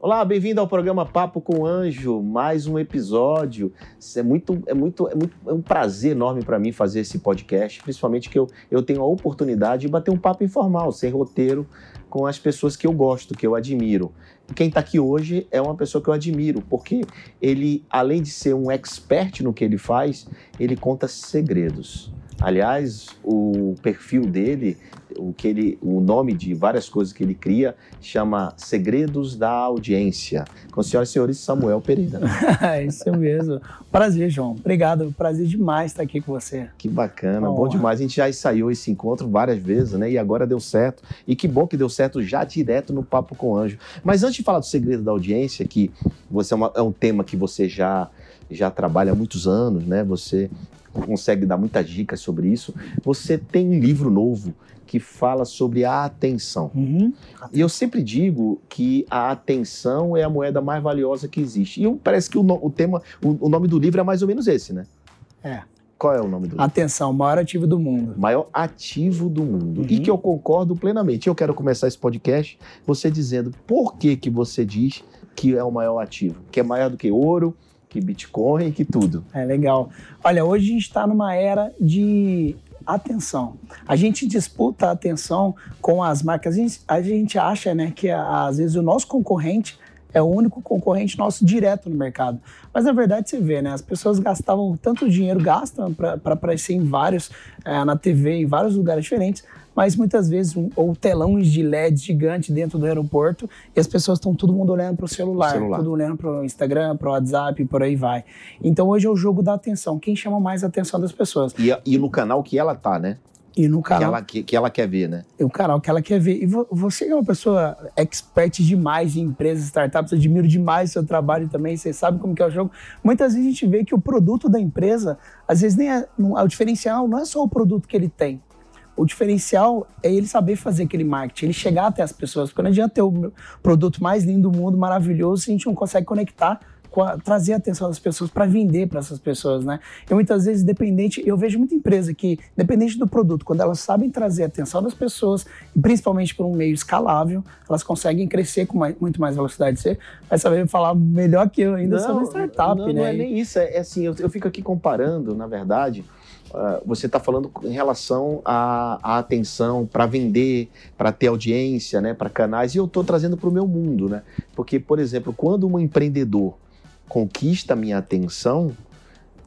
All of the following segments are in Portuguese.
Olá, bem-vindo ao programa Papo com Anjo, mais um episódio. É muito, é muito, é muito, é um prazer enorme para mim fazer esse podcast, principalmente que eu, eu tenho a oportunidade de bater um papo informal, sem roteiro, com as pessoas que eu gosto, que eu admiro. Quem está aqui hoje é uma pessoa que eu admiro, porque ele, além de ser um expert no que ele faz, ele conta segredos. Aliás, o perfil dele, o que ele, o nome de várias coisas que ele cria, chama Segredos da Audiência. Com senhoras e senhores, Samuel Pereira. É isso mesmo. Prazer, João. Obrigado. Prazer demais estar aqui com você. Que bacana, bom honra. demais. A gente já ensaiou esse encontro várias vezes, né? E agora deu certo. E que bom que deu certo já direto no Papo com o Anjo. Mas antes de falar do segredo da audiência, que você é, uma- é um tema que você já, já trabalha há muitos anos, né? Você consegue dar muitas dicas sobre isso. Você tem um livro novo que fala sobre a atenção. Uhum. E eu sempre digo que a atenção é a moeda mais valiosa que existe. E eu- parece que o, no- o tema, o, o nome do livro é mais ou menos esse, né? É. Qual é o nome do livro? Atenção, maior ativo do mundo. maior ativo do mundo. Uhum. E que eu concordo plenamente. Eu quero começar esse podcast você dizendo por que, que você diz que é o maior ativo. Que é maior do que ouro, que Bitcoin, que tudo. É legal. Olha, hoje a gente está numa era de atenção. A gente disputa a atenção com as marcas. A gente, a gente acha né, que às vezes o nosso concorrente é o único concorrente nosso direto no mercado. Mas na verdade você vê, né? As pessoas gastavam tanto dinheiro, gastam para aparecer em vários, eh, na TV, em vários lugares diferentes, mas muitas vezes, um, ou telões de LED gigante dentro do aeroporto, e as pessoas estão todo mundo olhando para o celular, todo olhando para o Instagram, para o WhatsApp, por aí vai. Então hoje é o jogo da atenção. Quem chama mais a atenção das pessoas? E, e no canal que ela tá, né? E no Que canal, ela, que, que ela quer ver, né? o canal que ela quer ver. E vo- você é uma pessoa expert demais em empresas, startups, admiro demais o seu trabalho também, você sabe como que é o jogo. Muitas vezes a gente vê que o produto da empresa, às vezes nem é, não- o diferencial não é só o produto que ele tem. O diferencial é ele saber fazer aquele marketing, ele chegar até as pessoas. Porque não adianta ter o produto mais lindo do mundo, maravilhoso, se a gente não consegue conectar, com a- trazer a atenção das pessoas para vender para essas pessoas, né? E muitas vezes, dependente, eu vejo muita empresa que, dependente do produto, quando elas sabem trazer a atenção das pessoas, e principalmente por um meio escalável, elas conseguem crescer com mais- muito mais velocidade. Você vai saber falar melhor que eu ainda sobre startup, não, né? não é nem isso. É, é assim, eu, eu fico aqui comparando, na verdade. Ah, você está falando em relação à, atenção para vender, para ter audiência, né, para canais, e eu estou trazendo para o meu mundo, né? Porque, por exemplo, quando um empreendedor conquista a minha atenção,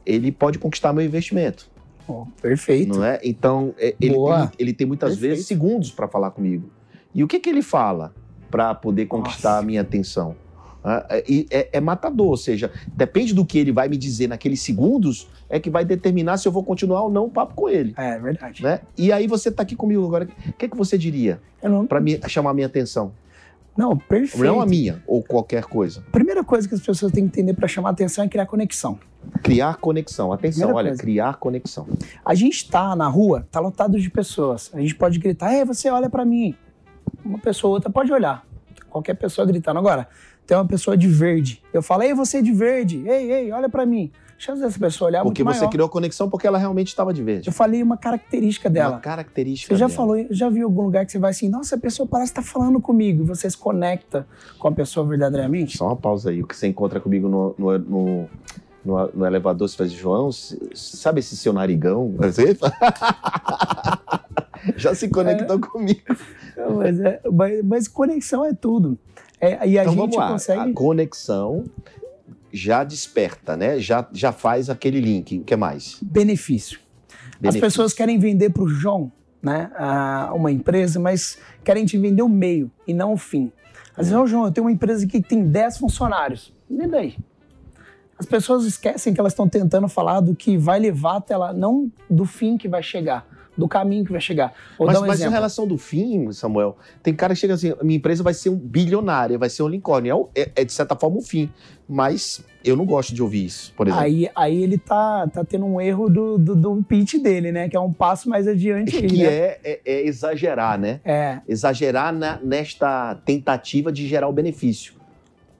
ele pode conquistar meu investimento, Ó, perfeito. não é? Então, é, ele, Boa. ele, ele tem muitas Perfeito. vezes segundos para falar comigo. E o que, que ele fala para poder conquistar Nossa. a minha atenção? Ah, é- é, é matador, ou seja, depende do que ele vai me dizer naqueles segundos, é que vai determinar se eu vou continuar ou não o papo com ele. É verdade. Né? E aí você está aqui comigo agora. O que, que você diria não, para me chamar a minha atenção? não, perfeito. Não a minha, ou qualquer coisa. Primeira coisa que as pessoas têm que entender para chamar atenção é criar conexão. Criar conexão. Atenção, Primeira olha, coisa. criar conexão. A gente tá na rua, tá lotado de pessoas. A gente pode gritar, ei, você olha para mim. Uma pessoa ou outra pode olhar. Qualquer pessoa gritando. Agora, tem uma pessoa de verde. Eu falo, ei, você de verde. Ei, ei, olha para mim. A chance dessa pessoa olhar é Porque muito você maior. criou conexão porque ela realmente estava de verde. Eu falei uma característica dela. Uma característica Você já dela. falou, já viu algum lugar que você vai assim, nossa, a pessoa parece estar falando comigo. Você se conecta com a pessoa verdadeiramente? Só uma pausa aí. O que você encontra comigo no, no, no, no- no elevador, você faz, João, sabe esse seu narigão? Você- Já se conectou comigo. Não, Mas, é- mas- mas conexão é tudo. É, e a então gente vamos lá. consegue. A conexão já desperta, né? Já, já faz aquele link. O que mais? benefício. As Benefício. pessoas querem vender para o João, né, a- uma empresa, mas querem te vender o meio e não o fim. Às vezes, ô João, eu tenho uma empresa que tem 10 funcionários. E daí? As pessoas esquecem que elas estão tentando falar do que vai levar até lá, não do fim que vai chegar. Do caminho que vai chegar. Vou Mas, um mas em relação do fim, Samuel, tem cara que chega assim, minha empresa vai ser um bilionária, vai ser um unicórnio. É É, é, de certa forma o fim. Mas eu não gosto de ouvir isso, por exemplo. Aí, aí ele tá, tá tendo um erro do, do, do pitch dele, né? Que é um passo mais adiante aí, que né? é, é- é exagerar, né? É, Exagerar na- nesta tentativa de gerar o benefício.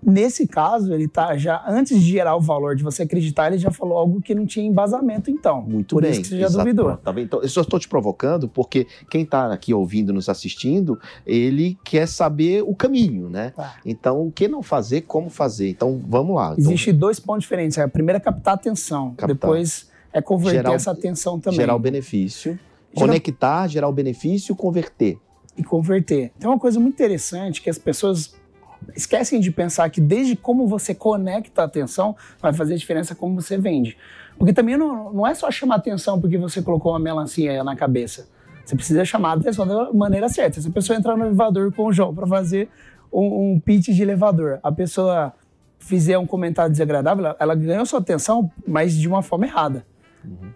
Nesse caso, ele tá já, antes de gerar o valor de você acreditar, ele já falou algo que não tinha embasamento, então. Muito Por bem. isso que você já Exato. duvidou. Tá vendo? Então, eu só estou te provocando porque quem está aqui ouvindo, nos assistindo, ele quer saber o caminho, né? Tá. Então, o que não fazer, como fazer. Então, vamos lá. Então, Existe dois pontos diferentes. A primeira é captar a atenção, Captar. depois é converter Gerar essa atenção também. gerar o benefício. Gerar- Conectar, gerar o benefício, converter. e converter. Então, é uma coisa muito interessante que as pessoas esquecem de pensar que desde como você conecta a atenção vai fazer diferença como você vende. Porque também não, não é só chamar atenção porque você colocou uma melancia na cabeça. Você precisa chamar a atenção da maneira certa. Se a pessoa entrar no elevador com o João para fazer um, um pitch de elevador, a pessoa fizer um comentário desagradável, ela, ganhou sua atenção, mas de uma forma errada.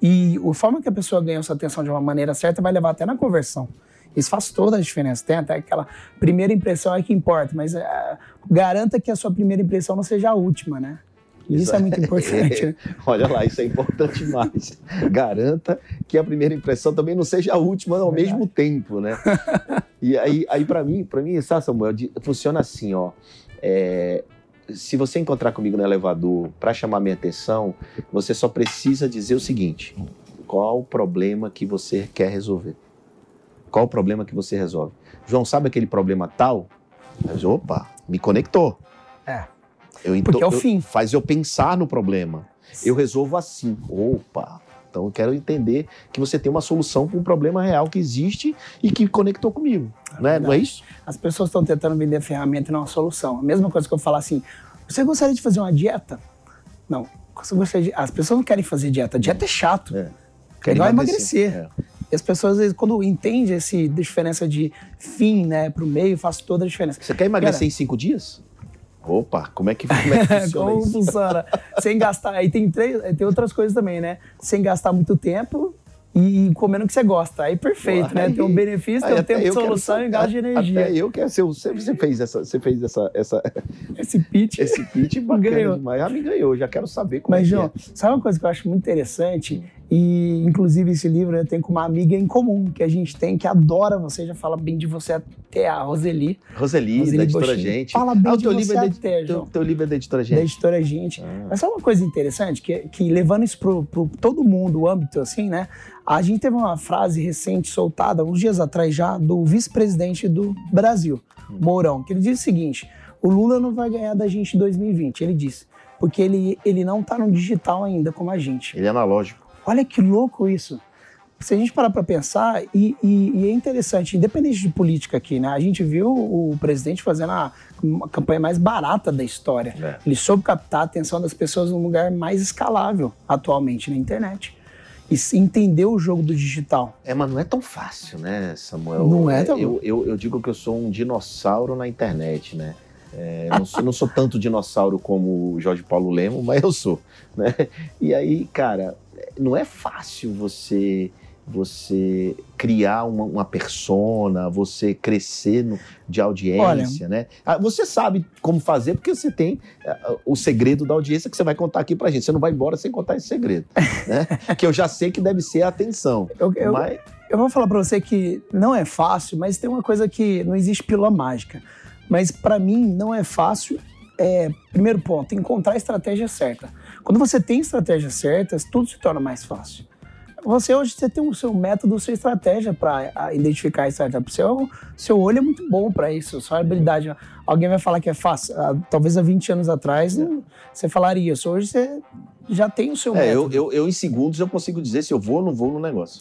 E a forma que a pessoa ganhou sua atenção de uma maneira certa vai levar até na conversão. Isso faz toda a diferença. Tem até aquela primeira impressão é que importa, mas é, garanta que a sua primeira impressão não seja a última, né? Isso, Isso é muito importante. né? Olha lá, isso é importante demais. Garanta que a primeira impressão também não seja a última ao Verdade. mesmo tempo, né? E aí, aí para mim, para mim, sabe, Samuel, funciona assim, ó. É, se você encontrar comigo no elevador para chamar minha atenção, você só precisa dizer o seguinte: qual o problema que você quer resolver? Qual o problema que você resolve? João, sabe aquele problema tal? Mas, opa, me conectou. É. Eu, então, Porque é o eu- fim. Faz eu pensar no problema. Eu resolvo assim. Opa! Então eu quero entender que você tem uma solução para um problema real que existe e que conectou comigo. né? Não é isso? As pessoas estão tentando vender ferramenta e não a solução. A mesma coisa que eu falar assim: você gostaria de fazer uma dieta? Não. Você gostaria de- As pessoas não querem fazer dieta. Dieta é chato. É. É emagrecer. É. E as pessoas, vezes, quando entendem essa diferença de fim, né, pro meio, faz toda a diferença. Você quer emagrecer Cara- em cinco dias? Opa, como é que, como é que funciona Como funciona? Sem gastar. Aí tem, três, tem outras coisas também, né? Sem gastar muito tempo e comendo o que você gosta. Aí perfeito, né? aí- Tem um benefício, tem um tempo de solução e gasto de energia. Até eu quero ser. o- Você, você fez essa, você fez essa, essa, Esse pitch. esse pitch bacana Ganhou. demais. Já me ganhou, já quero saber como Mas, é que João, sabe uma coisa que eu acho muito interessante? E, inclusive, esse livro eu tenho com uma amiga em comum que a gente tem, que adora você, já fala bem de você até a Roseli, é. Roseli, Roseli da editora Bochin. Gente. Fala bem ah, de teu você livro é da, até, teu, João. teu livro é da editora da Gente. editora Gente. Ah. Mas sabe uma coisa interessante? Que, que levando isso pro, pro todo mundo, o âmbito assim, né? A gente teve uma frase recente soltada, uns dias atrás já, do vice-presidente do Brasil, Hum. Mourão, que ele disse o seguinte: o Lula não vai ganhar da gente em 2020. Ele disse, porque ele, ele não tá no digital ainda como a gente. Ele é analógico. Olha que louco isso. Se a gente parar para pensar, e, e- e é interessante, independente de política aqui, né? A gente viu o presidente fazendo a, uma campanha mais barata da história. É. Ele soube captar a atenção das pessoas num lugar mais escalável atualmente na internet. E entender o jogo do digital. É, mas não é tão fácil, né, Samuel? Não é tão- Eu, eu, eu digo que eu sou um dinossauro na internet, né? É, não, sou, não sou tanto dinossauro como o Jorge Paulo Lemo, mas eu sou, né? E aí, cara, não é fácil você você criar uma, uma persona, você crescer no- de audiência, né? Ah, Você sabe como fazer porque você tem ah, o segredo da audiência que você vai contar aqui pra gente. Você não vai embora sem contar esse segredo, né? que eu já sei que deve ser a atenção. Eu, eu, Mas eu vou falar para você que não é fácil, mas tem uma coisa que não existe pílula mágica. Mas para mim não é fácil. É, primeiro ponto, encontrar a estratégia certa. Quando você tem estratégias certas, tudo se torna mais fácil. Você hoje você tem o seu método, sua estratégia para identificar a startup. Seu, seu olho é muito bom para isso, sua habilidade. Alguém vai falar que é fácil. Ah, talvez há 20 anos atrás não- você falaria isso. Hoje você já tem o seu é, eu, método. eu, eu, em segundos eu consigo dizer se eu vou ou não vou no negócio.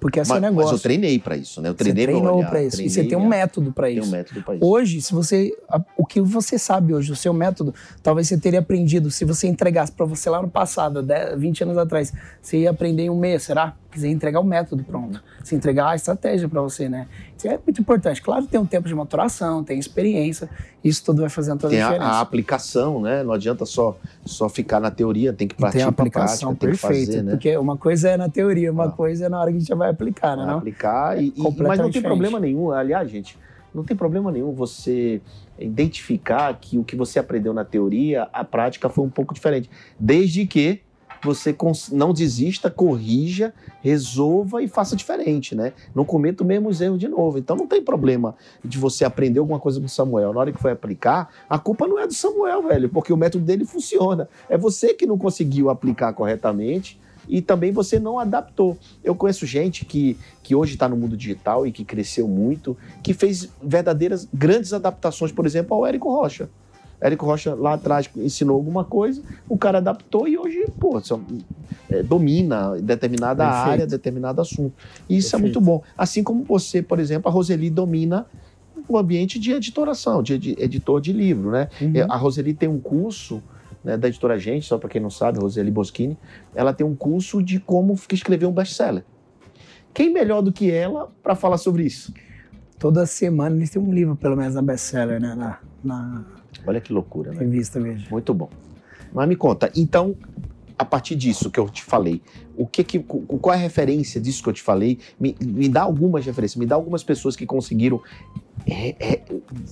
Porque é seu mas, mas negócio. eu treinei pra isso, né? Eu Você treinei meu treinou para isso. E treinei você tem um método para Tem isso. um método pra isso. Hoje, se você. O que você sabe hoje, o seu método, talvez você teria aprendido. Se você entregasse para você lá no passado, 10, 20 anos atrás, você ia aprender em um mês, será? Quiser entregar o método pronto, se entregar a estratégia para você, né? Isso é muito importante. Claro, tem um tempo de maturação, tem experiência, isso tudo vai fazendo toda Tem a a, diferença. a aplicação, né? Não adianta só, só ficar na teoria, tem que E tem partir a aplicação prática, perfeita, fazer, né? porque uma coisa é na teoria, uma Ah. coisa é na hora que a gente vai aplicar, né? Não? aplicar. E, e- completamente mas não tem diferente. problema nenhum, aliás, gente, não tem problema nenhum você identificar que o que você aprendeu na teoria, a prática foi um pouco diferente. Desde que você não desista, corrija, resolva e faça diferente, né? Não cometa os mesmos erros de novo. Então não tem problema de você aprender alguma coisa com o Samuel. Na hora que foi aplicar, a culpa não é do Samuel, velho, porque o método dele funciona. É você que não conseguiu aplicar corretamente e também você não adaptou. Eu conheço gente que, que hoje está no mundo digital e que cresceu muito, que fez verdadeiras grandes adaptações, por exemplo, ao Érico Rocha. Érico Rocha lá atrás ensinou alguma coisa, o cara adaptou e hoje, pô, é, domina determinada Perfeito. área, determinado assunto. E isso é Perfeito. muito bom. Assim como você, por exemplo, a Roseli domina o ambiente de editoração, de edi- editor de livro, né? Uhum. É, A Roseli tem um curso né, da editora Gente, só para quem não sabe, Roseli Boschini, ela tem um curso de como escrever um best-seller. Quem melhor do que ela para falar sobre isso? Toda semana eles têm um livro, pelo menos, na best-seller, né? Na, na Olha que loucura, né? revista, veja. Muito bom. Mas me conta, então, a partir disso que eu te falei, o que que, qual é a referência disso que eu te falei? Me, me dá algumas referências, me dá algumas pessoas que conseguiram é, é,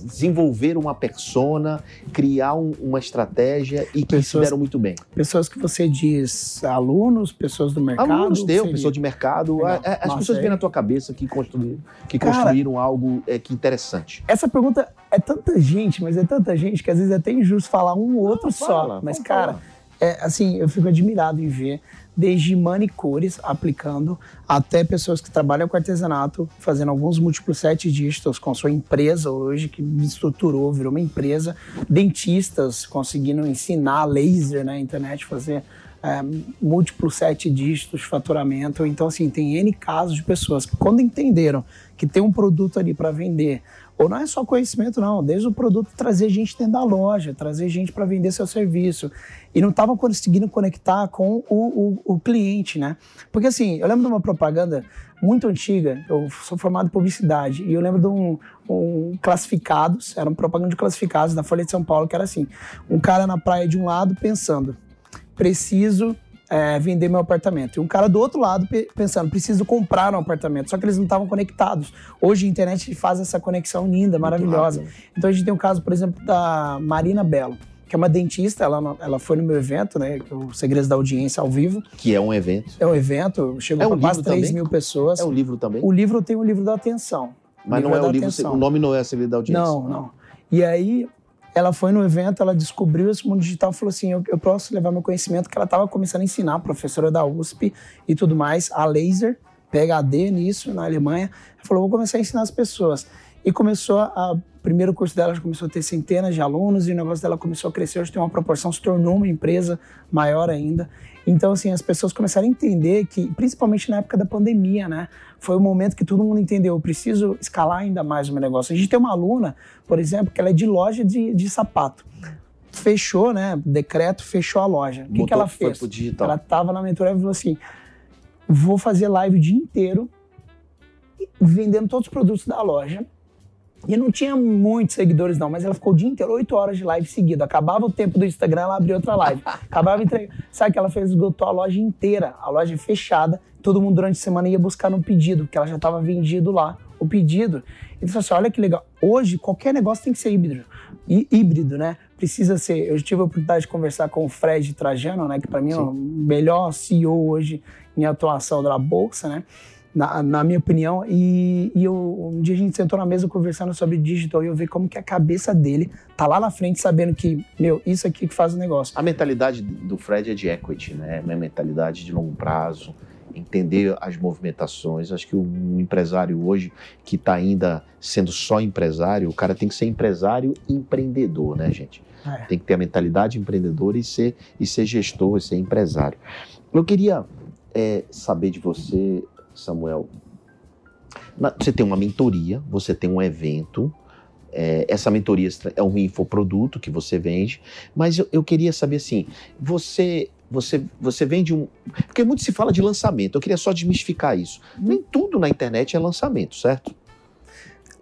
desenvolver uma persona, criar um- uma estratégia e que se Pessoas- deram muito bem. Pessoas que você diz alunos, pessoas do mercado. Alunos teu, seria? pessoa de mercado, Legal. a- a- as Nossa, pessoas que é. vêm na tua cabeça que construíram, que Cara, construíram algo é, que interessante. Essa pergunta é tanta gente, mas é tanta gente que às vezes é até injusto falar um ou outro Não, só. fala, mas, cara, falar. É, assim, eu fico admirado em ver desde manicures aplicando até pessoas que trabalham com artesanato, fazendo alguns múltiplos sete dígitos com sua empresa hoje, que estruturou, virou uma empresa. Dentistas conseguindo ensinar laser na internet, fazer é, múltiplos sete dígitos de faturamento. Então, assim, tem N casos de pessoas que, quando entenderam que tem um produto ali para vender, ou não é só conhecimento, não, desde o produto trazer gente dentro da loja, trazer gente para vender seu serviço. E não estavam conseguindo conectar com o, o, o cliente, né? Porque, assim, eu lembro de uma propaganda muito antiga, eu sou formado em publicidade, e eu lembro de um, um classificados, era um propaganda de classificados da Folha de São Paulo, que era assim: um cara na praia de um lado pensando, preciso é, vender meu apartamento. E um cara do outro lado pe- pensando, preciso comprar um apartamento. Só que eles não estavam conectados. Hoje a internet faz essa conexão linda, maravilhosa. Então a gente tem o caso, por exemplo, da Marina Belo, que é uma dentista, ela, ela foi no meu evento, né? é O Segredos da Audiência ao vivo. Que é um evento. É um evento, chegou É um para quase livro 3 também? mil pessoas. É um livro também. O livro tem o livro da atenção. mas não é o livro. atenção. O nome não é segredo da audiência. Não, não. E aí ela foi no evento, ela descobriu esse mundo digital e falou assim: eu, eu posso levar meu conhecimento, que ela estava começando a ensinar, professora da USP e tudo mais, a laser, PhD nisso, na Alemanha. Ela falou: vou começar a ensinar as pessoas. E começou a. O primeiro curso dela já começou a ter centenas de alunos e o negócio dela começou a crescer. Hoje tem uma proporção, se tornou uma empresa maior ainda. Então, assim, as pessoas começaram a entender que, principalmente na época da pandemia, né? Foi o momento que todo mundo entendeu, eu preciso escalar ainda mais o meu negócio. A gente tem uma aluna, por exemplo, que ela é de loja de, de sapato. Fechou, né? Decreto, fechou a loja. O que, que ela fez? Ela estava na mentoria e falou assim: vou fazer live o dia inteiro vendendo todos os produtos da loja. E não tinha muitos seguidores, não, mas ela ficou o dia inteiro, oito horas de live seguida. Acabava o tempo do Instagram, ela abriu outra live. Acabava entrega. Sabe que ela fez, esgotou a loja inteira, a loja fechada. Todo mundo durante a semana ia buscar no pedido, porque ela já estava vendido lá, o pedido. E disse assim: olha que legal. Hoje, qualquer negócio tem que ser híbrido. Hí- híbrido, né? Precisa ser. Eu tive a oportunidade de conversar com o Fred Trajano, né? Que para mim é o melhor CEO hoje em atuação da Bolsa, né? Na, na minha opinião. E, e eu, um dia a gente sentou na mesa conversando sobre digital e eu vi como que a cabeça dele tá lá na frente sabendo que, meu, isso aqui que faz o negócio. A mentalidade do Fred é de equity, né? É uma mentalidade de longo prazo, entender as movimentações. Acho que um empresário hoje que está ainda sendo só empresário, o cara tem que ser empresário empreendedor, né, gente? É. Tem que ter a mentalidade empreendedora e ser, e ser gestor, e ser empresário. Eu queria é, saber de você, Samuel. na- você tem uma mentoria, você tem um evento. é, essa mentoria é um infoproduto que você vende, mas eu, eu queria saber assim: você você, você vende um. Porque muito se fala de lançamento, eu queria só desmistificar isso. Nem tudo na internet é lançamento, certo?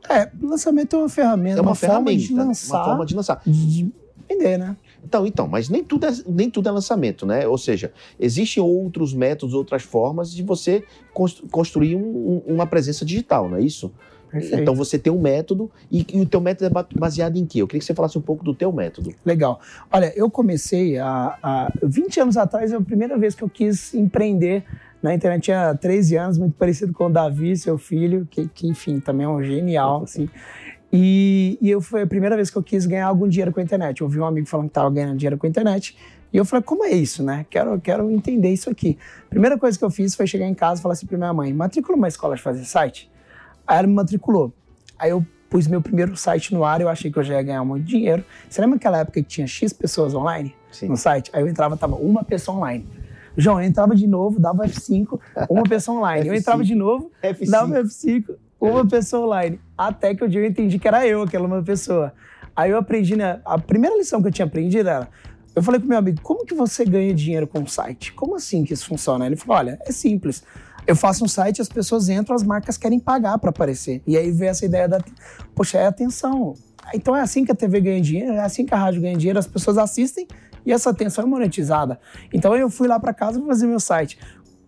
É, lançamento é uma ferramenta, É uma, uma, forma ferramenta, de lançar, uma forma de lançar. de vender, né? Então, então, mas nem tudo, é, nem tudo é lançamento, né? Ou seja, existem outros métodos, outras formas de você constru- construir um- um- uma presença digital, não é isso? Perfeito. Então você tem um método e, e o teu método é ba- baseado em quê? Eu queria que você falasse um pouco do teu método. Legal. Olha, eu comecei há, há 20 anos atrás, é a primeira vez que eu quis empreender na internet. Tinha 13 anos, muito parecido com o Davi, seu filho, que, que, enfim, também é um genial, assim. E, e eu foi a primeira vez que eu quis ganhar algum dinheiro com a internet. Eu ouvi um amigo falando que estava ganhando dinheiro com a internet. E eu falei, como é isso, né? Quero, quero entender isso aqui. Primeira coisa que eu fiz foi chegar em casa e falar assim pra minha mãe, matricula uma escola de fazer site? Aí ela me matriculou. Aí eu pus meu primeiro site no ar, eu achei que eu já ia ganhar muito dinheiro. Você lembra aquela época que tinha X pessoas online Sim. no site? Aí eu entrava, tava uma pessoa online. João, eu entrava de novo, dava F5, uma pessoa online. Eu F5. entrava de novo, F5. dava F5, uma pessoa online. Até que o dia eu entendi que era eu, aquela uma pessoa. Aí eu aprendi, né? A primeira lição que eu tinha aprendido era. Eu falei com meu amigo, como que você ganha dinheiro com um site? Como assim que isso funciona? Ele falou: olha, é simples. Eu faço um site, as pessoas entram, as marcas querem pagar para aparecer. E aí veio essa ideia da. Poxa, é atenção. Então é assim que a TV ganha dinheiro, é assim que a rádio ganha dinheiro, as pessoas assistem e essa atenção é monetizada. Então eu fui lá para casa para fazer meu site.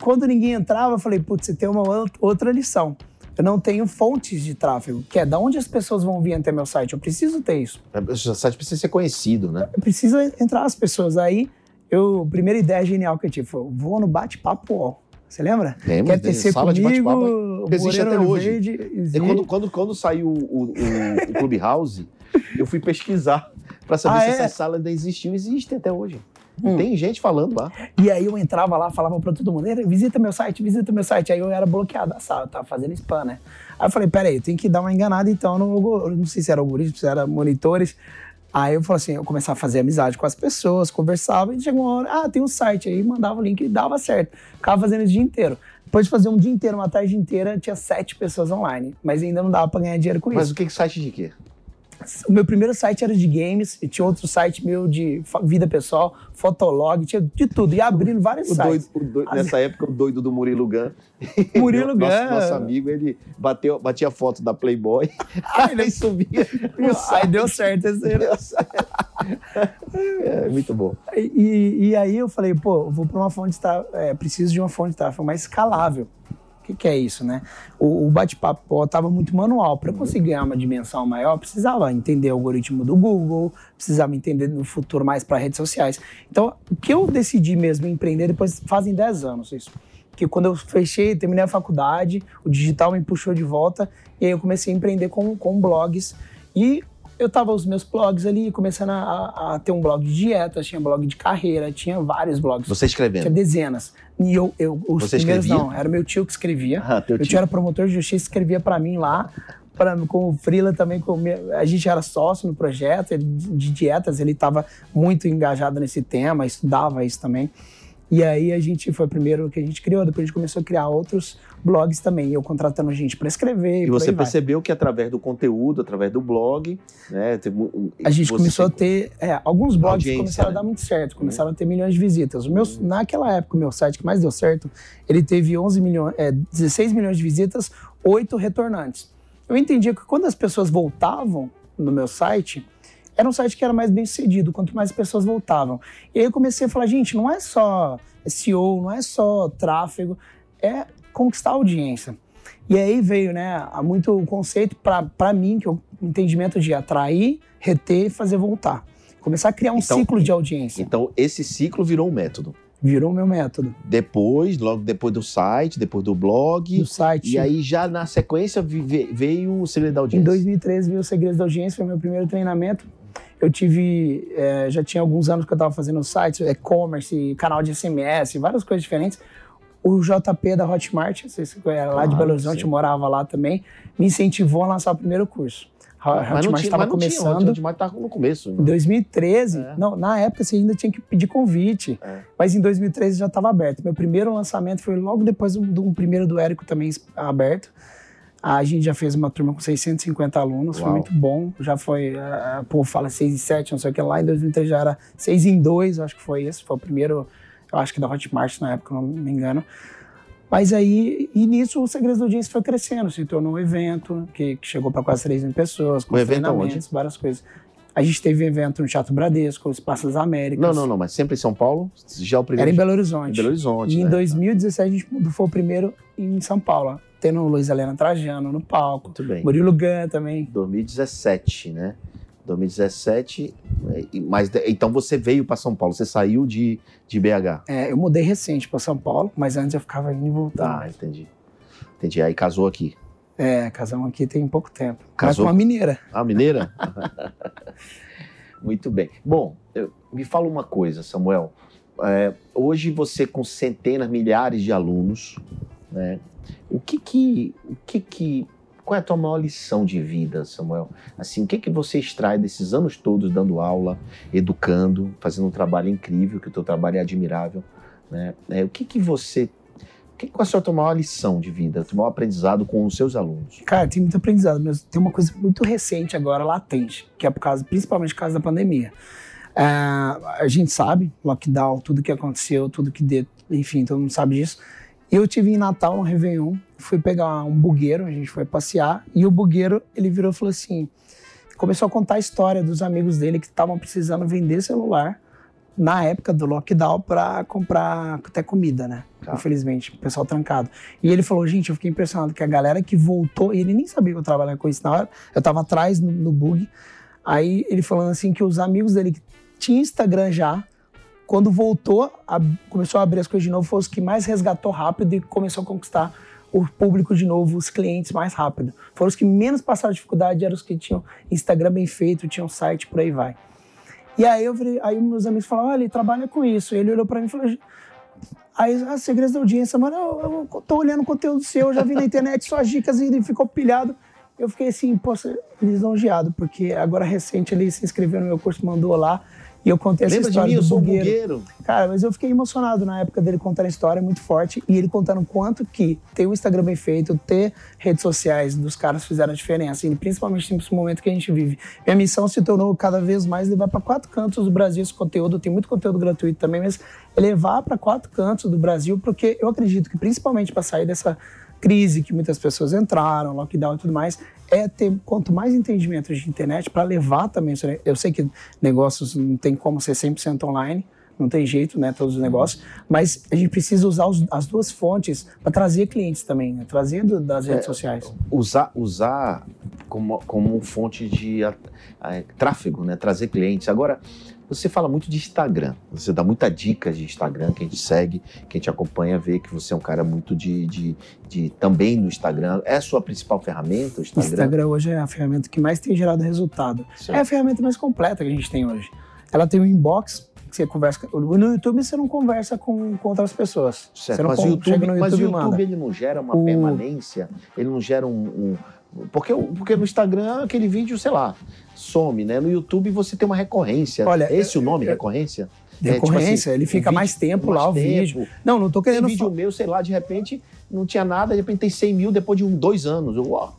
Quando ninguém entrava, eu falei, putz, você tem uma outra lição. Eu não tenho fontes de tráfego, que é da onde as pessoas vão vir até meu site. Eu preciso ter isso. O seu site precisa ser conhecido, né? Eu preciso entrar as pessoas. Aí, eu, a primeira ideia genial que eu tive foi: vou no bate-papo UOL. Você lembra? Lembro, Quer tecer sala de comigo? bate-papo existe até hoje. Verde, E existe. quando, quando, quando saiu o, o, o Clubhouse, eu fui pesquisar para saber Ah, se é? essa sala ainda existiu. Existe até hoje. Hum. Tem gente falando lá. E aí eu entrava lá, falava pra todo mundo, "Ei, visita meu site, visita meu site. Aí eu era bloqueado da sala, eu tava fazendo spam, né? Aí eu falei, peraí, eu tenho que dar uma enganada então no não sei se era algoritmo, se era monitores. Aí eu falei assim, eu começava a fazer amizade com as pessoas, conversava, e chegou uma hora, ah, tem um site aí, mandava o link e dava certo. Ficava fazendo isso o dia inteiro. Depois de fazer um dia inteiro, uma tarde inteira, tinha sete pessoas online. Mas ainda não dava pra ganhar dinheiro com Mas isso. o que que site de quê? O meu primeiro site era de games, e tinha outro site meu de vida pessoal, fotolog, tinha de tudo. E abrindo vários O doido, sites. o doido- nessa época, o doido do Murilo Gun. Murilo nosso, Gun. Nosso amigo, ele bateu, batia foto da Playboy. aí subia. no Aí site. deu certo esse Deu certo. É, muito bom. E, e aí eu falei, pô, vou para uma fonte de tráfego, é, preciso de uma fonte de tráfego mais escalável. Que, que é isso, né? O, o bate-papo estava muito manual. Para conseguir ganhar uma dimensão maior, precisava entender o algoritmo do Google, precisava entender no futuro mais para redes sociais. Então, o que eu decidi mesmo empreender depois, fazem 10 anos isso. Que quando eu fechei, terminei a faculdade, o digital me puxou de volta e aí eu comecei a empreender com, com blogs. E eu tava os meus blogs ali, começando a, a- ter um blog de dietas, tinha blog de carreira, tinha vários blogs. Você Tinha escrevendo. dezenas. E eu, eu os Você primeiros escrevia? não, era meu tio que escrevia. Ah, teu meu tio. tio era promotor de justiça, escrevia pra mim lá. Pra, com o Frila também, com a gente era sócio no projeto ele- de dietas, ele estava muito engajado nesse tema, estudava isso também. E aí a gente foi o primeiro que a gente criou, depois a gente começou a criar outros blogs também, eu contratando gente para escrever. E você aí vai. percebeu que através do conteúdo, através do blog, né? A gente começou a ter. é, alguns blogs começaram né? a dar muito certo, começaram a ter milhões de visitas. O meu, Naquela época, o meu site que mais deu certo, ele teve 11 milhões, é, 16 milhões de visitas, 8 retornantes. Eu entendia que quando as pessoas voltavam no meu site, era um site que era mais bem sucedido, quanto mais pessoas voltavam. E aí eu comecei a falar, gente, não é só SEO, não é só tráfego, é conquistar a audiência. E aí veio, né, há muito o conceito para mim, que é o entendimento de atrair, reter e fazer voltar. Começar a criar um Então, ciclo de audiência. Então, esse ciclo virou um método. Virou o meu método. Depois, logo depois do site, depois do blog. Do site. E aí, já na sequência, veio o segredo da Em audiência. 2013 veio o Segredos da Audiência, foi meu primeiro treinamento. Eu tive, é, já tinha alguns anos que eu estava fazendo sites, e-commerce, canal de SMS, várias coisas diferentes. O JP da Hotmart, não sei se você era lá de Claro, Belo Horizonte, eu morava lá também, me incentivou a lançar o primeiro curso. A Hotmart estava tinha, começando. o Hotmart estava no começo. Em 2013, É. não, na época você ainda tinha que pedir convite, É. mas em 2013 já estava aberto. Meu primeiro lançamento foi logo depois do, do primeiro do Érico também aberto. A gente já fez uma turma com 650 alunos, foi Uau. muito bom. Já foi, uh, pô, fala 6 e 7, não sei o que lá. Em 2013 já era 6 em 2, acho que foi esse. Foi o primeiro eu acho que da Hotmart na época, não me engano. Mas aí, e nisso o Segredos da Audiência foi crescendo, se tornou um evento que, que chegou para quase 3 mil pessoas, com Um evento treinamentos, várias coisas. A gente teve evento no Teatro Bradesco, Espaço das Américas. Não, não, não, mas sempre em São Paulo? Já o primeiro. Era em Belo Horizonte. Em Belo Horizonte. E em né? 2017 a gente foi o primeiro em São Paulo, tendo Luiz Helena Trajano no palco, Muito bem. Murilo Gun também. 2017, né? 2017. é, Mas então você veio para São Paulo, você saiu de, de BH. É, eu mudei recente para São Paulo, mas antes eu ficava indo e voltando. Tá, entendi. Entendi. Aí casou aqui. É, casamos aqui tem pouco tempo. Casou? Com uma mineira. Ah, mineira? Muito bem. Bom, eu- me fala uma coisa, Samuel. É, hoje você com centenas, milhares de alunos, né? O que que, o que que, qual é a tua maior lição de vida, Samuel? Assim, o que que você extrai desses anos todos dando aula, educando, fazendo um trabalho incrível, que o teu trabalho é admirável, né? É, o que que você, que, qual é a tua maior lição de vida, o teu maior aprendizado com os seus alunos? Cara, tem muito aprendizado, mas tem uma coisa muito recente agora, latente, que é por causa, principalmente por causa da pandemia. É, a gente sabe, lockdown, tudo que aconteceu, tudo que deu, enfim, todo mundo sabe disso. Eu tive em Natal, no Réveillon, fui pegar um bugueiro, a gente foi passear, e o bugueiro, ele virou e falou assim, começou a contar a história dos amigos dele que estavam precisando vender celular na época do lockdown para comprar até comida, né? Tá. Infelizmente, o pessoal trancado. E ele falou, gente, eu fiquei impressionado que a galera que voltou, e ele nem sabia que eu trabalhava com isso na hora, eu tava atrás no, no bug. Aí ele falando assim que os amigos dele que tinham Instagram já, quando voltou, a- começou a abrir as coisas de novo, foi os que mais resgatou rápido e começou a conquistar o público de novo, os clientes mais rápido. Foram os que menos passaram dificuldade, eram os que tinham Instagram bem feito, tinham site, por aí vai. E aí eu virei, aí meus amigos falaram, olha, ele trabalha com isso. Ele olhou pra mim e falou, aí, ah, segredos da audiência, mano, eu, eu tô olhando conteúdo seu, eu já vi na internet suas dicas e ficou pilhado. Eu fiquei assim, poxa, lisonjeado, porque agora recente ele se inscreveu no meu curso, mandou lá, e eu contei essa Lembra de história mim? Eu do sou um bugueiro. bugueiro. Cara, mas eu fiquei emocionado na época dele contando a história, muito forte, e ele contando quanto que ter o Instagram bem feito, ter redes sociais dos caras fizeram a diferença, e principalmente nesse momento que a gente vive. Minha missão se tornou cada vez mais levar para quatro cantos do Brasil esse conteúdo, tem muito conteúdo gratuito também, mas é levar para quatro cantos do Brasil, porque eu acredito que principalmente para sair dessa crise que muitas pessoas entraram, lockdown e tudo mais, é ter quanto mais entendimento de internet para levar também. né? Eu sei que negócios não tem como ser 100% online, não tem jeito, né, todos os negócios, mas a gente precisa usar os- as duas fontes para trazer clientes também, né, trazer do- das redes sociais. usar, usar como, como fonte de a- a- tráfego, né? trazer clientes. Agora, você fala muito de Instagram, você dá muita dica de Instagram, que a gente segue, que a gente acompanha, vê que você é um cara muito de, de, de- também no Instagram. É a sua principal ferramenta, o Instagram? Instagram hoje é a ferramenta que mais tem gerado resultado. Certo. É a ferramenta mais completa que a gente tem hoje. Ela tem um inbox, que você conversa. No YouTube você não conversa com, com outras pessoas. Certo, você não mas, o con- YouTube, no mas o YouTube YouTube ele não gera uma O- permanência, ele não gera um. um- porque, porque no Instagram aquele vídeo, sei lá, some, né? No YouTube você tem uma recorrência. Olha, Esse o nome, eu- recorrência? É, tipo assim, ele fica vídeo- mais tempo mais lá, o tempo. vídeo. Não, não tô Tem querendo. vídeo fa- meu, sei lá, de repente não tinha nada, de repente tem 100 mil depois de um, dois anos. Eu, Uau.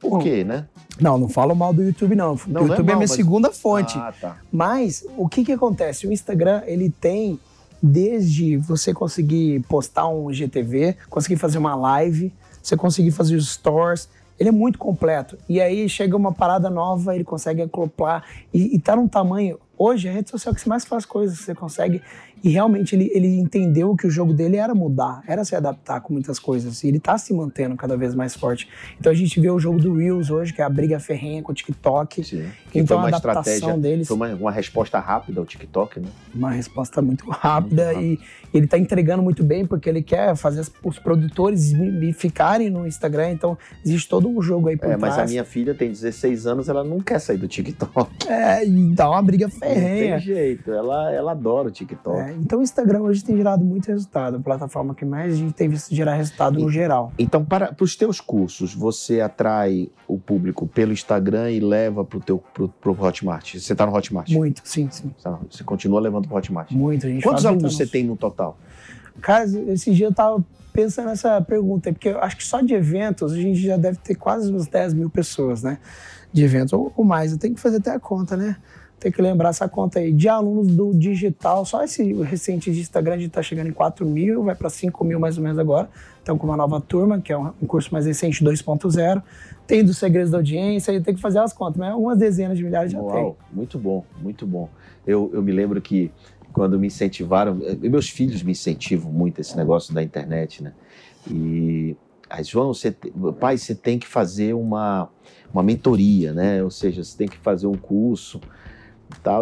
Por Bom, quê, né? Não, não falo mal do YouTube, não. Não, o não é YouTube é, mal, minha mas- segunda fonte. Ah, tá. Mas o que que acontece? O Instagram, ele tem desde você conseguir postar um GTV, conseguir fazer uma live, você conseguir fazer os stores, ele é muito completo. E aí chega uma parada nova, ele consegue acoplar e, e tá num tamanho. Hoje é a rede social que você mais faz coisas, você consegue. E realmente ele, ele entendeu que o jogo dele era mudar, era se adaptar com muitas coisas. E ele tá se mantendo cada vez mais forte. Então a gente vê o jogo do Reels hoje, que é a briga ferrenha com o TikTok. Sim. Então foi a uma adaptação estratégia, deles foi uma, uma resposta rápida ao TikTok, né? uma resposta muito rápida Muito e ele tá entregando muito bem porque ele quer fazer os produtores ficarem no Instagram, então existe todo um jogo aí por É, mas a trás. minha filha tem 16 anos, ela não quer sair do TikTok. É, e dá uma briga Não ferrenha. tem jeito, ela, ela adora o TikTok. É, então o Instagram hoje tem gerado muito resultado, a plataforma que mais a gente tem visto gerar resultado no geral. Então, para os teus cursos, você atrai o público pelo Instagram e leva para o teu pro, pro Hotmart? Você está no Hotmart? Muito, sim, sim. Tá, Você continua levando para o Hotmart? Muito. A gente Quantos alunos você tem no total? Cara, esse dia eu tava pensando nessa pergunta, porque eu acho que só de eventos a gente já deve ter quase uns 10 mil pessoas, né? De eventos, ou, ou mais. Eu tenho que fazer até a conta, né? Ter que lembrar essa conta aí. De alunos do digital, só esse recente de Instagram, a gente tá chegando em 4 mil, vai para 5 mil mais ou menos agora. Então, com uma nova turma, que é um curso mais recente, 2.0. Tem dos segredos da audiência, aí tem que fazer as contas, mas algumas dezenas de milhares já tem. Uau, muito bom, muito bom. Eu, eu me lembro que quando me incentivaram, eh, meus filhos me incentivam muito esse negócio da internet, né? E aí, João, você, pai, você tem que fazer uma, uma mentoria, né? Ou seja, você tem que fazer um curso.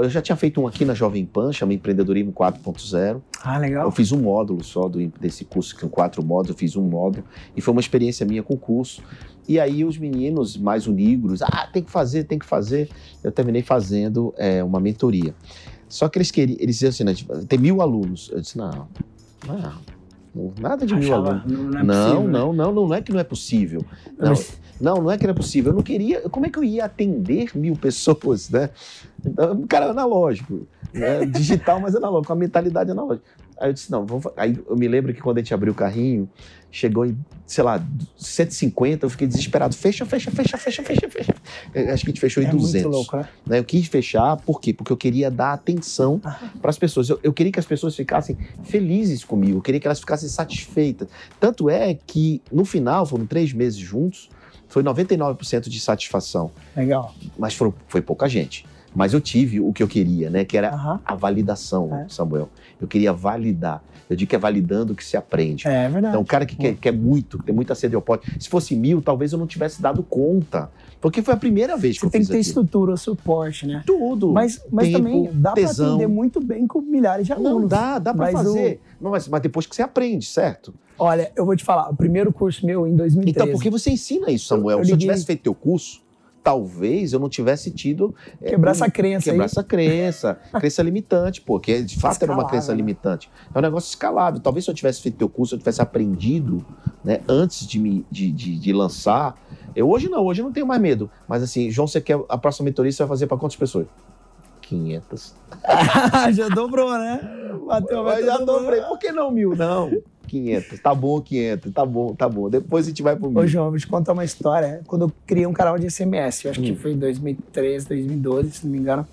Eu já tinha feito um aqui na Jovem Pan, chama Empreendedorismo 4.0. Ah, Eu legal. fiz um módulo só do, desse curso, que são quatro módulos, eu fiz um módulo, e foi uma experiência minha com o curso. E aí os meninos mais unigros, ah, tem que fazer, tem que fazer. Eu terminei fazendo é, uma mentoria. Só que eles queriam, eles diziam assim, né, tipo, tem mil alunos. Eu disse, não, não, não, nada de mil alunos. não, não é Não, né? não, não, não, não é que não é possível. Não, não, não é que não é possível. Eu não queria. Como é que eu ia atender mil pessoas, né? Então, um cara analógico, né? digital, mas analógico, com a mentalidade analógica. Aí eu disse, não, vamos. Aí eu me lembro que quando a gente abriu o carrinho, chegou em, sei lá, 150, eu fiquei desesperado. Fecha, fecha, fecha, fecha, fecha, fecha. Acho que a gente fechou em É 200. muito louco, né? né? Eu quis fechar, por quê? Porque eu queria dar atenção para as pessoas. Eu, eu queria que as pessoas ficassem felizes comigo, eu queria que elas ficassem satisfeitas. Tanto é que, no final, foram três meses juntos, foi 99% de satisfação. Legal. Mas foram- foi pouca gente. Mas eu tive o que eu queria, né? Que era Aham. a validação, É. Samuel. Eu queria validar. Eu digo que é validando que se aprende. É verdade. Então, o cara que quer, quer muito, tem muita sede ao pote. Se fosse mil, talvez eu não tivesse dado conta. Porque foi a primeira vez que Você eu tem fiz que ter aquilo. estrutura, suporte, né? Tudo. Mas, mas tempo, também dá para atender muito bem com milhares de alunos. Não, dá, dá pra Mas fazer. Não, mas, mas depois que você aprende, certo? Olha, eu vou te falar, o primeiro curso meu em 2013. Então, por que você ensina isso, Samuel? Eu- eu Se eu liguei- tivesse feito teu curso, talvez eu não tivesse tido. é, Quebrar um- essa crença Quebrar aí. essa crença. crença limitante, pô, que de fato era uma Escalável, crença né? limitante. É um negócio escalável. Talvez se eu tivesse feito teu curso, eu tivesse aprendido, né, antes de me de, de, de lançar. Eu hoje não, hoje eu não tenho mais medo. Mas assim, João, você quer a próxima mentoria, você vai fazer para quantas pessoas? 500. já dobrou, né? Bateu Mas já do- dobrei. Por que não mil? Não. 500. Tá bom, 500. Tá bom, tá bom. Depois a gente vai pro mil. Ô, João, vou te contar uma história. Quando eu criei um canal de SMS, eu acho Hum. que foi em 2013, 2012, se não me engano,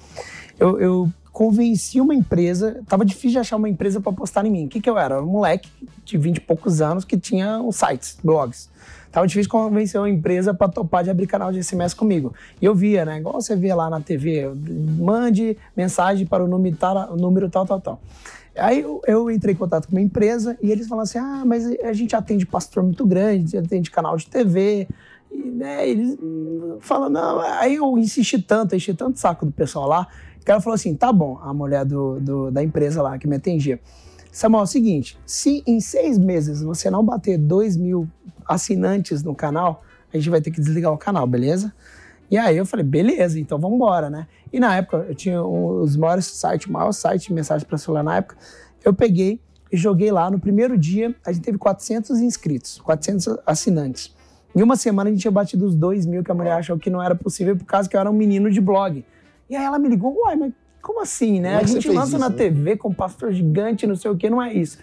eu, eu convenci uma empresa, tava difícil de achar uma empresa para postar em mim. O que que eu era? Eu era um moleque de 20 e poucos anos que tinha uns sites, blogs. Tava difícil convencer uma empresa para topar de abrir canal de SMS comigo. E eu via, né? Igual você vê lá na TV, mande mensagem para o número tal, o número tal, tal, tal. Aí eu, eu entrei em contato com uma empresa e eles falaram assim: ah, mas a gente atende pastor muito grande, atende canal de TV. E, né, eles falam, não. Aí eu insisti tanto, enchi tanto saco do pessoal lá, que cara falou assim: tá bom, a mulher do, do- da empresa lá que me atendia. Samuel, é o seguinte: se em seis meses você não bater dois mil assinantes no canal, a gente vai ter que desligar o canal, beleza? E aí eu falei, beleza, então vamos embora, né? E na época, eu tinha um- os maiores sites, o maior site de mensagem para celular na época, eu peguei e joguei lá. No primeiro dia, a gente teve 400 inscritos, 400 assinantes. Em uma semana, a gente tinha batido os 2 mil, que a mulher achou que não era possível, por causa que eu era um menino de blog. E aí ela me ligou, uai, mas como assim, né? Como é a gente lança isso, na né? TV com pastor gigante, não sei o que, não é isso.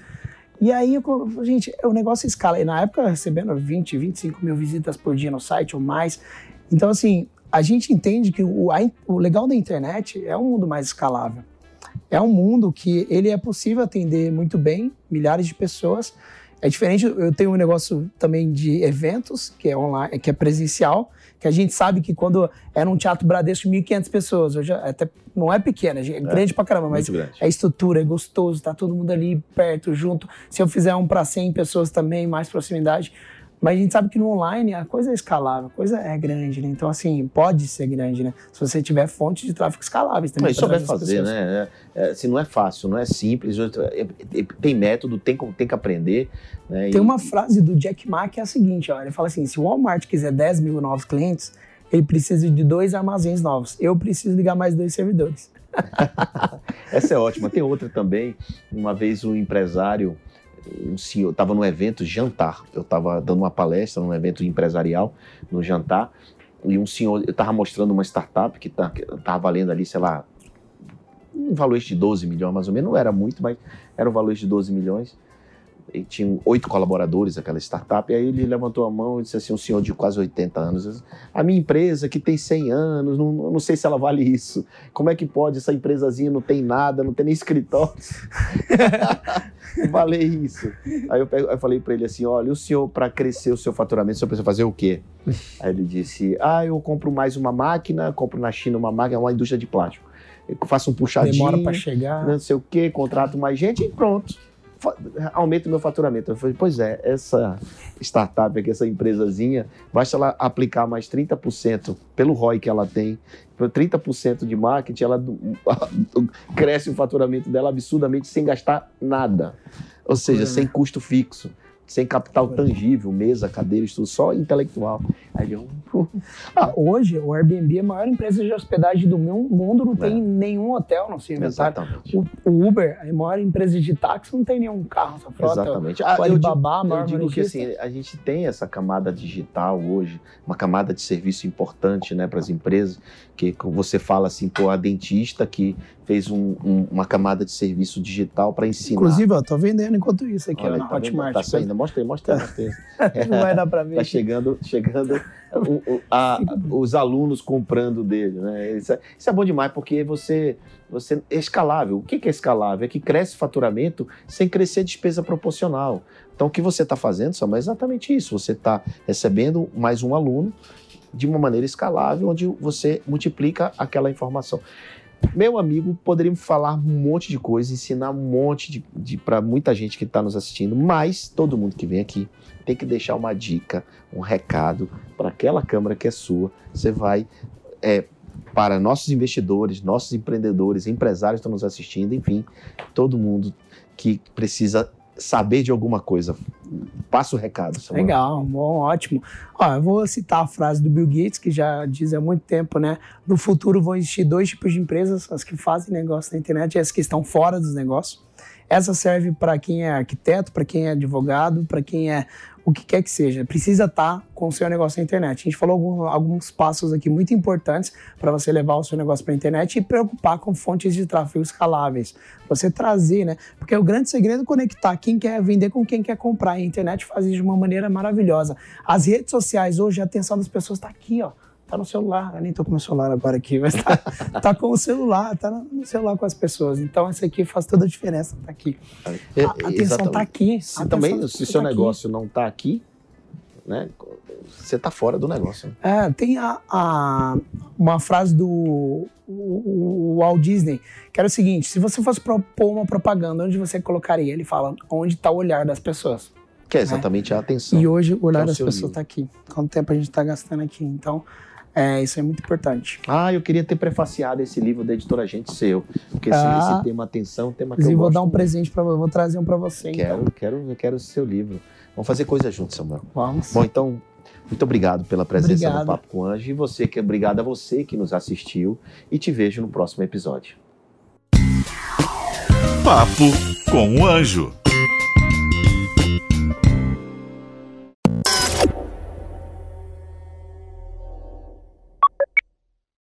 E aí, eu, gente, o negócio escala. E na época, recebendo 20, 25 mil visitas por dia no site ou mais. Então, assim, a gente entende que o, a o legal da internet é um mundo mais escalável. É um mundo que ele é possível atender muito bem milhares de pessoas. É diferente, eu tenho um negócio também de eventos, que é online, que é presencial, que a gente sabe que quando era um teatro Bradesco, 1.500 pessoas, hoje até não é pequena, é grande pra caramba, mas grande. é estrutura, é gostoso, tá todo mundo ali perto, junto. Se eu fizer um para 100 pessoas também, mais proximidade. Mas a gente sabe que no online a coisa é escalável, a coisa é grande, né? Então, assim, pode ser grande, né? Se você tiver fontes de tráfego escaláveis também. Mas souber fazer, pessoas. né? É, é, assim, não é fácil, não é simples. é- é- Tem método, tem, tem que aprender. Né? Tem E- uma frase do Jack Ma que é a seguinte, ó, ele fala assim, se o Walmart quiser 10 mil novos clientes, ele precisa de dois armazéns novos. Eu preciso ligar mais dois servidores. Essa é ótima. Tem outra também. Uma vez um empresário, um senhor, estava num evento jantar. Eu estava dando uma palestra num evento empresarial, no jantar, e um senhor, eu estava mostrando uma startup que estava valendo ali, sei lá, um valor de 12 milhões mais ou menos. Não era muito, mas era um valor de 12 milhões. Ele tinha oito colaboradores, aquela startup, e aí ele levantou a mão e disse assim, um senhor de quase 80 anos, a minha empresa que tem 100 anos, não, não sei se ela vale isso. Como é que pode? Essa empresazinha não tem nada, não tem nem escritório. Valei isso. Aí eu, pego- eu falei para ele assim, olha, o senhor, para crescer o seu faturamento, o senhor precisa fazer o quê? Aí ele disse, ah, eu compro mais uma máquina, compro na China uma máquina, uma indústria de plástico. Eu faço um puxadinho, Demora para chegar. não sei o quê, contrato mais gente e pronto. Aumenta o meu faturamento. Eu falei, pois é, essa startup aqui, essa empresazinha, basta ela aplicar mais 30% pelo ROI que ela tem, por 30% de marketing, ela cresce o faturamento dela absurdamente sem gastar nada. Ou seja, Loucura, sem custo fixo, sem capital Loucura. tangível, mesa, cadeira, estudo, só intelectual. Aí eu, Ah, hoje, o Airbnb é a maior empresa de hospedagem do mundo, não tem É. nenhum hotel no seu inventário. exatamente. O, o Uber, a maior empresa de táxi, não tem nenhum carro na frota. Exatamente. Ah, eu digo- Alibaba, a Eu digo que assim, a gente tem essa camada digital hoje, uma camada de serviço importante né, para as empresas, que você fala assim, pô, a dentista que fez um- um- uma camada de serviço digital para ensinar. Inclusive, ó, tô vendendo enquanto isso aqui, Olha, ó, na tá vendo? Hotmart. Tá saindo, mostra aí, mostra aí. mostra aí. não vai dar pra ver. Tá chegando, chegando o- o- a- os alunos comprando dele, né? Isso é, isso é bom demais, porque você, você é escalável. O que que é escalável? É que cresce faturamento sem crescer despesa proporcional. Então, o que você está fazendo, Samuel, é exatamente isso. Você está recebendo mais um aluno de uma maneira escalável, onde você multiplica aquela informação. Meu amigo, poderíamos falar um monte de coisa, ensinar um monte de, de para muita gente que está nos assistindo, mas todo mundo que vem aqui tem que deixar uma dica, um recado para aquela câmara que é sua. Você vai é, para nossos investidores, nossos empreendedores, empresários que estão nos assistindo, enfim, todo mundo que precisa saber de alguma coisa. Passa o recado. Samuel. Legal, bom, ótimo. Ó, eu vou citar a frase do Bill Gates, que já diz há muito tempo, né? No futuro vão existir dois tipos de empresas, as que fazem negócio na internet e as que estão fora dos negócios. Essa serve para quem é arquiteto, para quem é advogado, para quem é o que quer que seja. Precisa estar com o seu negócio na internet. A gente falou alguns passos aqui muito importantes para você levar o seu negócio para a internet e preocupar com fontes de tráfego escaláveis. Você trazer, né? Porque o grande segredo é conectar quem quer vender com quem quer comprar. E a internet faz isso de uma maneira maravilhosa. As redes sociais hoje, a atenção das pessoas está aqui, ó. Tá no celular. Eu nem tô com meu celular agora aqui, mas tá, tá com o celular, tá no celular com as pessoas. Então, isso aqui faz toda a diferença, tá aqui. É, A atenção tá aqui. Se A atenção também, se pessoas seu tá aqui. negócio não está aqui, né, você está fora do negócio. né? É, tem a, a- uma frase do o, o- Walt Disney, que era o seguinte: se você fosse propor uma propaganda, onde você colocaria? Ele fala, onde está o olhar das pessoas. Que é exatamente a atenção. E hoje o olhar É das pessoas está aqui. Quanto tempo a gente está gastando aqui? Então, é, isso é muito importante. Ah, eu queria ter prefaciado esse livro da editora Gente Seu. Porque esse, Ah. esse tema atenção, é tema que Inclusive, eu vou dar um muito. presente para você, vou trazer um para você. Quero, Então, quero, eu quero o seu livro. Vamos fazer coisa juntos, Samuel. vamos. Bom, então, muito obrigado pela presença Obrigado. no Papo com o Anjo. E você, que obrigado a você que nos assistiu. E te vejo no próximo episódio. Papo com o Anjo.